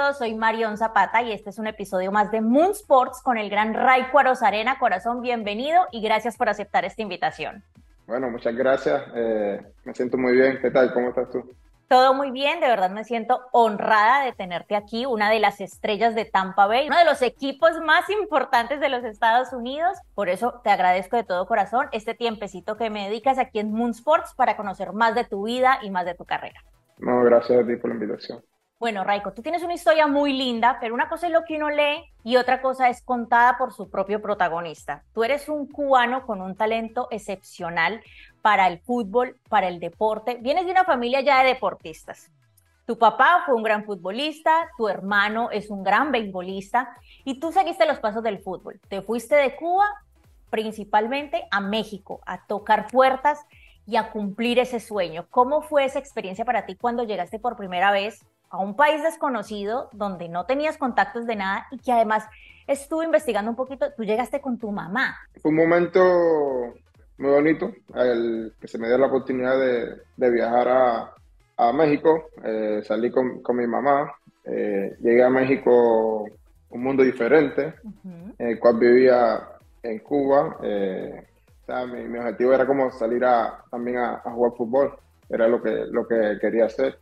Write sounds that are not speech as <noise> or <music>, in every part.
todos, soy Marion Zapata y este es un episodio más de Moon Sports con el gran Ray Arena. Corazón, bienvenido y gracias por aceptar esta invitación. Bueno, muchas gracias. Eh, me siento muy bien. ¿Qué tal? ¿Cómo estás tú? Todo muy bien, de verdad me siento honrada de tenerte aquí, una de las estrellas de Tampa Bay, uno de los equipos más importantes de los Estados Unidos. Por eso te agradezco de todo corazón este tiempecito que me dedicas aquí en Moon Sports para conocer más de tu vida y más de tu carrera. No, gracias a ti por la invitación. Bueno, Raiko, tú tienes una historia muy linda, pero una cosa es lo que uno lee y otra cosa es contada por su propio protagonista. Tú eres un cubano con un talento excepcional para el fútbol, para el deporte. Vienes de una familia ya de deportistas. Tu papá fue un gran futbolista, tu hermano es un gran beisbolista y tú seguiste los pasos del fútbol. Te fuiste de Cuba principalmente a México a tocar puertas y a cumplir ese sueño. ¿Cómo fue esa experiencia para ti cuando llegaste por primera vez a un país desconocido donde no tenías contactos de nada y que además estuve investigando un poquito, tú llegaste con tu mamá. Fue un momento muy bonito, el que se me dio la oportunidad de, viajar a, México, eh, salí con, mi mamá, eh, llegué a México un mundo diferente, en el cual vivía en Cuba. Eh, mi, objetivo era como salir a, también a, a, jugar fútbol, era lo que, lo que quería hacer.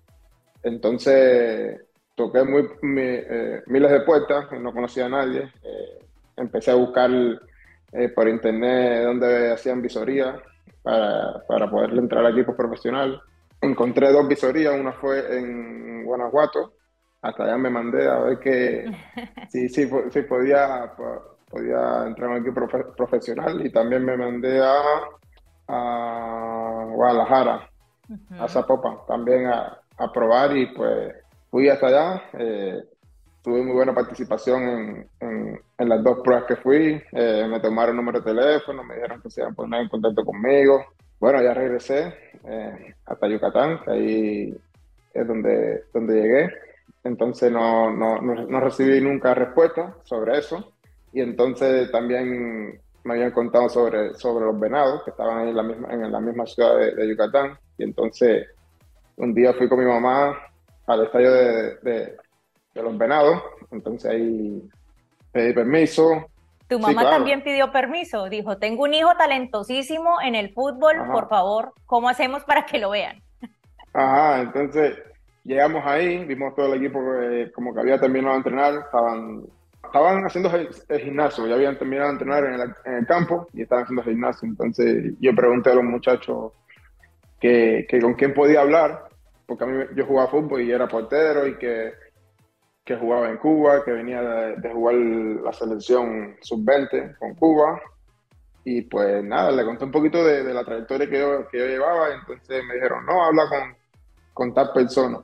Entonces toqué muy, eh, miles de puertas, no conocía a nadie. Eh, empecé a buscar eh, por internet donde hacían visoría para, para poder entrar al equipo profesional. Encontré dos visorías, una fue en Guanajuato, hasta allá me mandé a ver que <laughs> si, sí podía, podía entrar en un equipo profesional y también me mandé a, a Guadalajara, a Zapopan, también a, a probar y pues fui hasta allá. Eh, tuve muy buena participación en, en, las dos pruebas que fui. Eh, me tomaron número de teléfono, me dijeron que se iban a poner en contacto conmigo. Bueno, ya regresé eh, hasta Yucatán, que ahí es donde, donde llegué. Entonces no, no, no, recibí nunca respuesta sobre eso. Y entonces también me habían contado sobre, sobre los venados que estaban en la misma, en la misma ciudad de, de Yucatán. Y entonces un día fui con mi mamá al estadio de, los venados, entonces ahí pedí permiso. Tu mamá también pidió permiso, dijo, tengo un hijo talentosísimo en el fútbol, por favor, ¿cómo hacemos para que lo vean? Ajá, entonces llegamos ahí, vimos todo el equipo como que había terminado de entrenar, estaban, estaban haciendo el, gimnasio, ya habían terminado de entrenar en el, en el campo y estaban haciendo el gimnasio, entonces yo pregunté a los muchachos que, que con quién podía hablar porque a mí yo jugaba fútbol y era portero y que, que jugaba en Cuba, que venía de, jugar la selección sub-20 con Cuba. Y pues nada, le conté un poquito de, la trayectoria que yo, que yo llevaba. Y entonces me dijeron, no, habla con, con tal persona.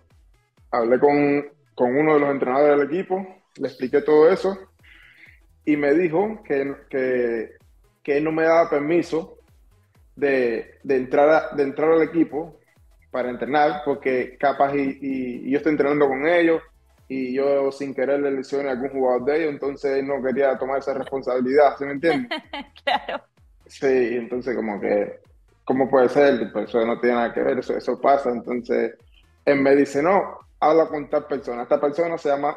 Hablé con, con uno de los entrenadores del equipo, le expliqué todo eso y me dijo que, que, que él no me daba permiso de, de entrar, de entrar al equipo para entrenar, porque capaz y, yo estoy entrenando con ellos y yo sin querer le lesioné a algún jugador de ellos, entonces no quería tomar esa responsabilidad, ¿se me entiende? <laughs> claro. Sí, entonces como que, ¿cómo puede ser? Pues eso no tiene nada que ver, eso, eso pasa, entonces él me dice, no, habla con tal persona, esta persona se llama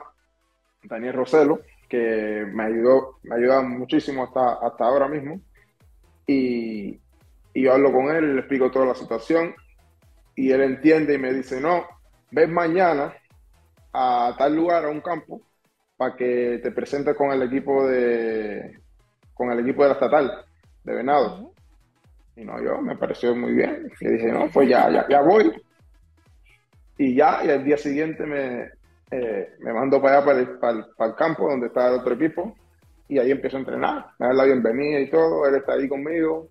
Daniel Roselo, que me ayudó, me ayuda muchísimo hasta, hasta ahora mismo, y, y yo hablo con él, le explico toda la situación, y él entiende y me dice, no, ves mañana a tal lugar, a un campo, para que te presentes con el equipo de con el equipo de la estatal, de Venado. Y no, yo me pareció muy bien. Y dije, no, pues ya, ya, ya voy. Y ya, y al día siguiente me, eh, me mandó para allá, para el, campo donde está el otro equipo. Y ahí empiezo a entrenar. Me da la bienvenida y todo. Él está ahí conmigo.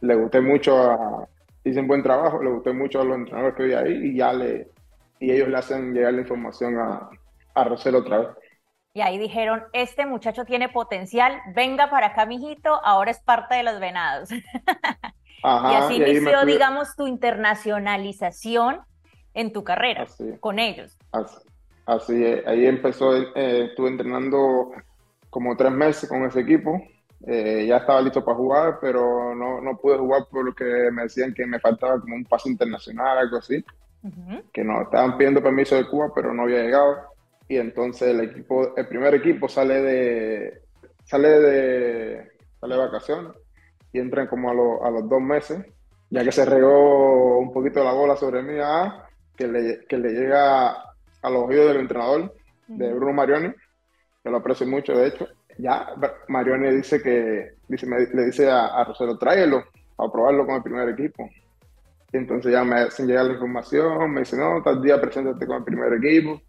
Le gusté mucho a, un buen trabajo, le gustó mucho a los entrenadores que vi ahí y ya le, y ellos le hacen llegar la información a, a Rosel otra vez. Y ahí dijeron, este muchacho tiene potencial, venga para acá, mijito, ahora es parte de los venados. <laughs> y así inició, digamos, tu internacionalización en tu carrera con ellos. Así, ahí empezó, eh, estuve entrenando como tres meses con ese equipo eh, ya estaba listo para jugar, pero no, no pude jugar porque me decían que me faltaba como un pase internacional, algo así. Que no, estaban pidiendo permiso de Cuba, pero no había llegado. y entonces el equipo, el primer equipo sale de, sale de, sale de vacaciones y entran como a, a los dos meses, ya que se regó un poquito la bola sobre mí, ah, que, le, que le llega a los oídos del entrenador, de Bruno Marioni, que lo aprecio mucho, de hecho. Ya Marioni dice que, dice, le dice a, a Rosero, tráelo a probarlo con el primer equipo. Entonces ya me hacen llegar la información, me dice, no, tal día preséntate con el primer equipo.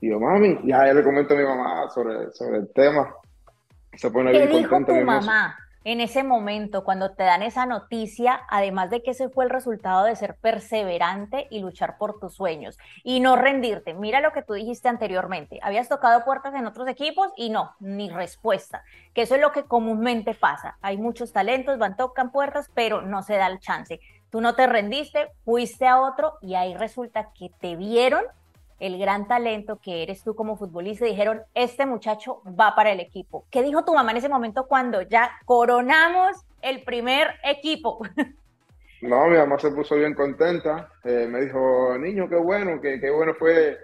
Y yo, mami, ya le comento a mi mamá sobre, sobre el tema. Se pone ¿Qué dijo tu mamá? En ese momento, cuando te dan esa noticia, además de que ese fue el resultado de ser perseverante y luchar por tus sueños y no rendirte. Mira lo que tú dijiste anteriormente, habías tocado puertas en otros equipos y no, ni respuesta, que eso es lo que comúnmente pasa. Hay muchos talentos, van, tocan puertas, pero no se da el chance. Tú no te rendiste, fuiste a otro y ahí resulta que te vieron el gran talento que eres tú como futbolista, dijeron, este muchacho va para el equipo. ¿Qué dijo tu mamá en ese momento cuando ya coronamos el primer equipo? <laughs> No, mi mamá se puso bien contenta. Eh, me dijo, niño, qué bueno, qué, qué bueno fue,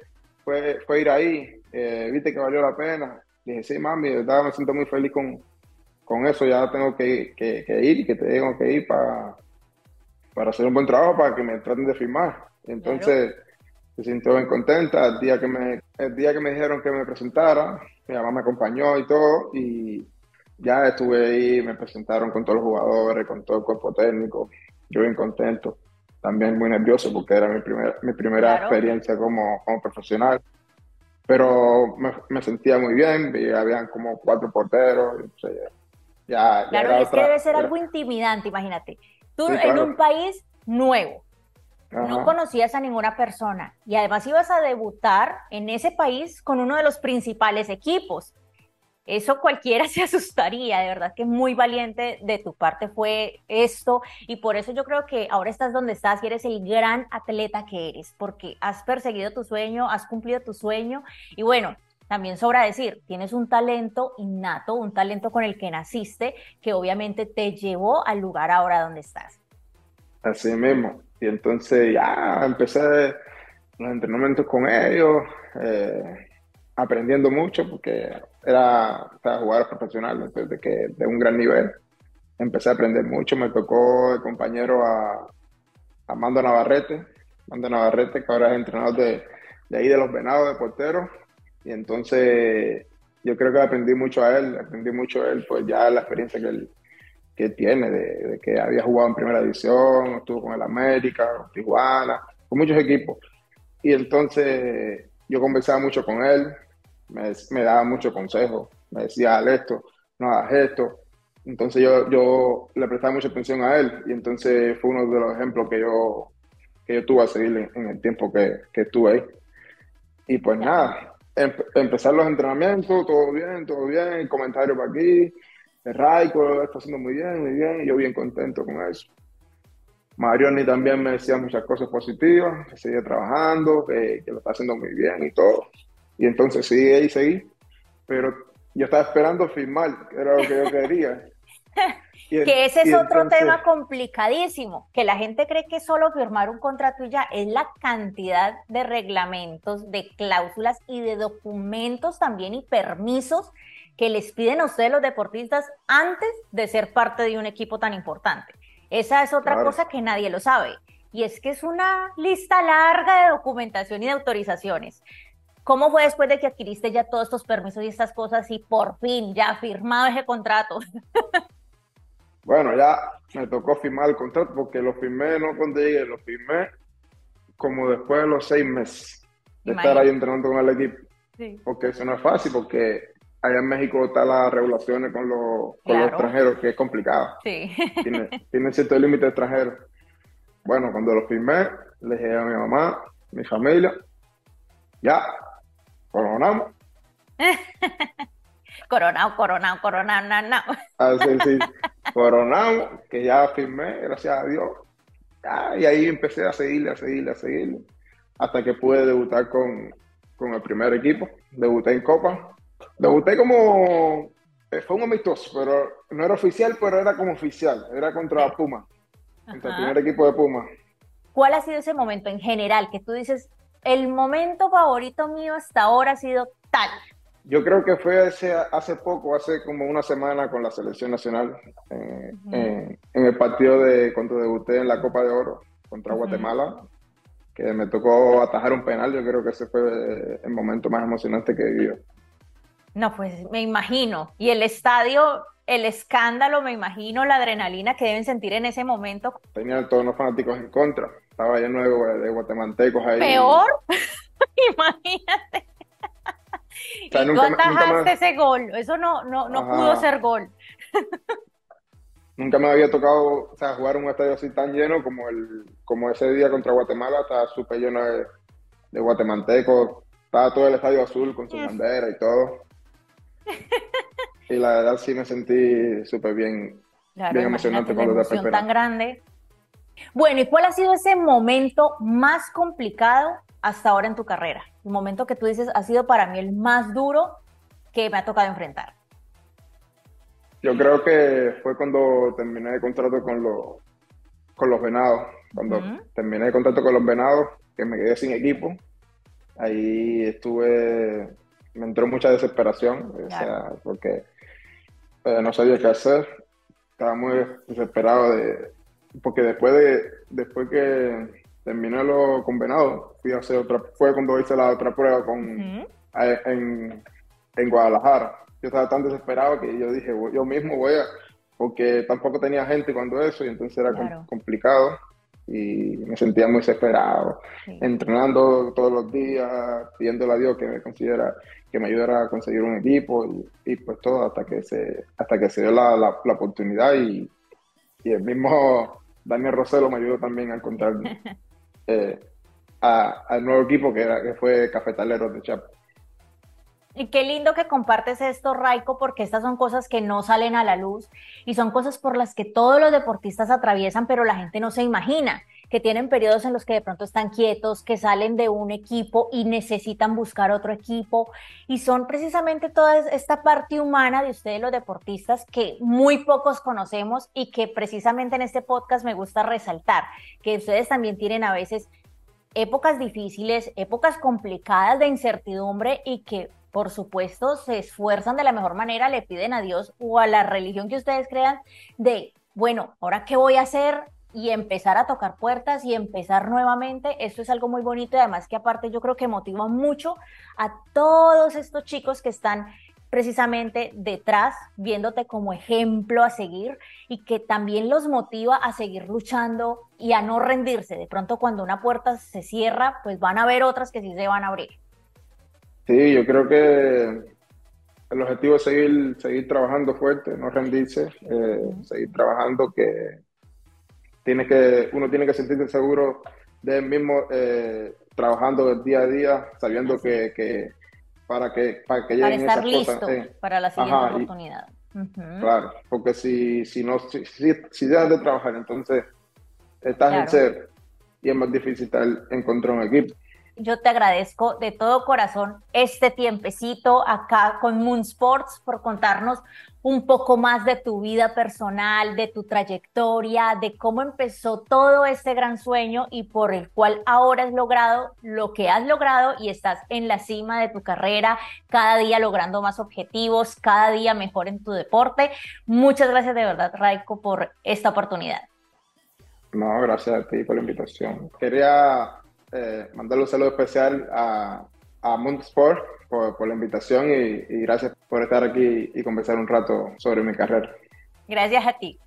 fue, fue, ir ahí. Eh, viste que valió la pena. Dije, sí, mami, de verdad me siento muy feliz con, con eso. Ya tengo que, que, ir y que tengo que ir para, para hacer un buen trabajo, para que me traten de firmar. Entonces se sintió bien contenta. El día, que me, el día que me dijeron que me presentara, mi mamá me acompañó y todo, y ya estuve ahí, me presentaron con todos los jugadores, con todo el cuerpo técnico, yo bien contento, también muy nervioso porque era mi, primer, mi primera experiencia como, como, profesional, pero me, me, sentía muy bien, y habían como cuatro porteros, ya, claro, es que debe ser algo intimidante, imagínate, tú en un país nuevo, no conocías a ninguna persona y además ibas a debutar en ese país con uno de los principales equipos. Eso cualquiera <laughs> se asustaría, de verdad que muy valiente de tu parte fue esto y por eso yo creo que ahora estás donde estás y eres el gran atleta que eres, porque has perseguido tu sueño, has cumplido tu sueño y bueno, también sobra decir, tienes un talento innato, un talento con el que naciste, que obviamente te llevó al lugar ahora donde estás. Así mismo. Y entonces ya empecé los entrenamientos con ellos, eh, aprendiendo mucho porque era, era jugador profesional de, que, de un gran nivel. Empecé a aprender mucho, me tocó el compañero a, a Mando Navarrete, Mando Navarrete, que ahora es entrenador de, de ahí de los Venados de portero. Y entonces yo creo que aprendí mucho a él, aprendí mucho a él, pues ya la experiencia que él, que tiene, de, que había jugado en primera división, estuvo con el América, con Tijuana, con muchos equipos. Y entonces yo conversaba mucho con él, me, me daba muchos consejos, me decía, haz esto, no hagas esto. Entonces yo, yo le prestaba mucha atención a él y entonces fue uno de los ejemplos que yo, que yo tuve a seguir en, el tiempo que, que, estuve ahí. Y pues nada, empezar los entrenamientos, todo bien, todo bien, comentarios para aquí, Raico lo está haciendo muy bien, muy bien, y yo bien contento con eso. Marioni también me decía muchas cosas positivas, que seguía trabajando, que, lo está haciendo muy bien y todo. Y entonces sí, ahí seguí, pero yo estaba esperando firmar, que era lo que yo quería. <laughs> que ese es otro tema complicadísimo, que la gente cree que solo firmar un contrato y ya es la cantidad de reglamentos, de cláusulas y de documentos también y permisos que les piden a ustedes los deportistas antes de ser parte de un equipo tan importante. Esa es otra cosa que nadie lo sabe. Y es que es una lista larga de documentación y de autorizaciones. ¿Cómo fue después de que adquiriste ya todos estos permisos y estas cosas y por fin ya firmado ese contrato? <laughs> bueno, ya me tocó firmar el contrato porque lo firmé no cuando llegué, lo firmé como después de los seis meses de estar ahí entrenando con el equipo. Porque eso no es fácil, porque allá en México están las regulaciones con, los, con los extranjeros, que es complicado. Sí. <laughs> Tiene, tiene cierto límite extranjero. Bueno, cuando lo firmé, le dije a mi mamá, mi familia, ya, coronamos. <laughs> coronado, coronado, coronado, no, no. Ah, sí, <laughs> coronamos, que ya firmé, gracias a Dios. y ahí empecé a seguirle, a seguirle, a seguirle, hasta que pude debutar con, con el primer equipo. Debuté en Copa, Debuté como. Eh, fue un amistoso, pero no era oficial, pero era como oficial. Era contra Puma, contra el primer equipo de Puma. ¿Cuál ha sido ese momento en general que tú dices, el momento favorito mío hasta ahora ha sido tal? Yo creo que fue hace, hace poco, hace como una semana con la selección nacional, eh, en, el partido de cuando debuté en la Copa de Oro contra Guatemala, que me tocó atajar un penal. Yo creo que ese fue el momento más emocionante que he vivido. No, pues me imagino. Y el estadio, el escándalo, me imagino, la adrenalina que deben sentir en ese momento. Tenían todos los fanáticos en contra. Estaba lleno de, guatemaltecos ahí. Peor, <laughs> imagínate. y tú atajaste ese gol. Eso no, no, no pudo ser gol. nunca me había tocado o sea, jugar un estadio así tan lleno como el como ese día contra Guatemala. Estaba súper lleno de, de guatemaltecos. Estaba todo el estadio azul con su bandera y todo. Y la verdad sí me sentí súper bien, bien emocionante con la tan grande. Bueno, ¿y cuál ha sido ese momento más complicado hasta ahora en tu carrera? Un momento que tú dices ha sido para mí el más duro que me ha tocado enfrentar. Yo creo que fue cuando terminé el contrato con los, con los venados. Cuando terminé el contrato con los venados, que me quedé sin equipo. Ahí estuve me entró mucha desesperación, o sea, porque eh, no sabía qué hacer, estaba muy desesperado de, porque después de, después que terminé lo convenado, fui a hacer otra, fue cuando hice la otra prueba con, en, en Guadalajara. Yo estaba tan desesperado que yo dije, yo mismo voy a, porque tampoco tenía gente cuando eso y entonces era complicado y me sentía muy desesperado, entrenando todos los días, pidiéndole a Dios que me considera, que me ayudara a conseguir un equipo y, pues todo hasta que se, hasta que se dio la, la, oportunidad y, y, el mismo Daniel Roselo me ayudó también a encontrar <laughs> eh, al nuevo equipo que, era, que fue Cafetaleros de Chapa. Y qué lindo que compartes esto, Raiko, porque estas son cosas que no salen a la luz y son cosas por las que todos los deportistas atraviesan, pero la gente no se imagina que tienen periodos en los que de pronto están quietos, que salen de un equipo y necesitan buscar otro equipo. Y son precisamente toda esta parte humana de ustedes los deportistas que muy pocos conocemos y que precisamente en este podcast me gusta resaltar, que ustedes también tienen a veces épocas difíciles, épocas complicadas de incertidumbre y que por supuesto, se esfuerzan de la mejor manera, le piden a Dios o a la religión que ustedes crean de, bueno, ahora qué voy a hacer y empezar a tocar puertas y empezar nuevamente. Esto es algo muy bonito y además que aparte yo creo que motiva mucho a todos estos chicos que están precisamente detrás, viéndote como ejemplo a seguir y que también los motiva a seguir luchando y a no rendirse. De pronto cuando una puerta se cierra, pues van a haber otras que sí se van a abrir. Sí, yo creo que el objetivo es seguir, seguir trabajando fuerte, no rendirse, eh, seguir trabajando, que, tiene que uno tiene que sentirse seguro de él mismo, eh, trabajando día a día, sabiendo que, para que para que para estar listo eh, para la siguiente oportunidad. Claro, porque si, si no si, si, dejas de trabajar, entonces estás en ser y es más difícil encontrar un equipo yo te agradezco de todo corazón este tiempecito acá con Moon Sports por contarnos un poco más de tu vida personal, de tu trayectoria, de cómo empezó todo este gran sueño y por el cual ahora has logrado lo que has logrado y estás en la cima de tu carrera, cada día logrando más objetivos, cada día mejor en tu deporte. Muchas gracias de verdad, Raiko, por esta oportunidad. No, gracias a ti por la invitación. Quería eh, mandarle un saludo especial a, a por, por, la invitación y gracias por estar aquí y conversar un rato sobre mi carrera. Gracias a ti.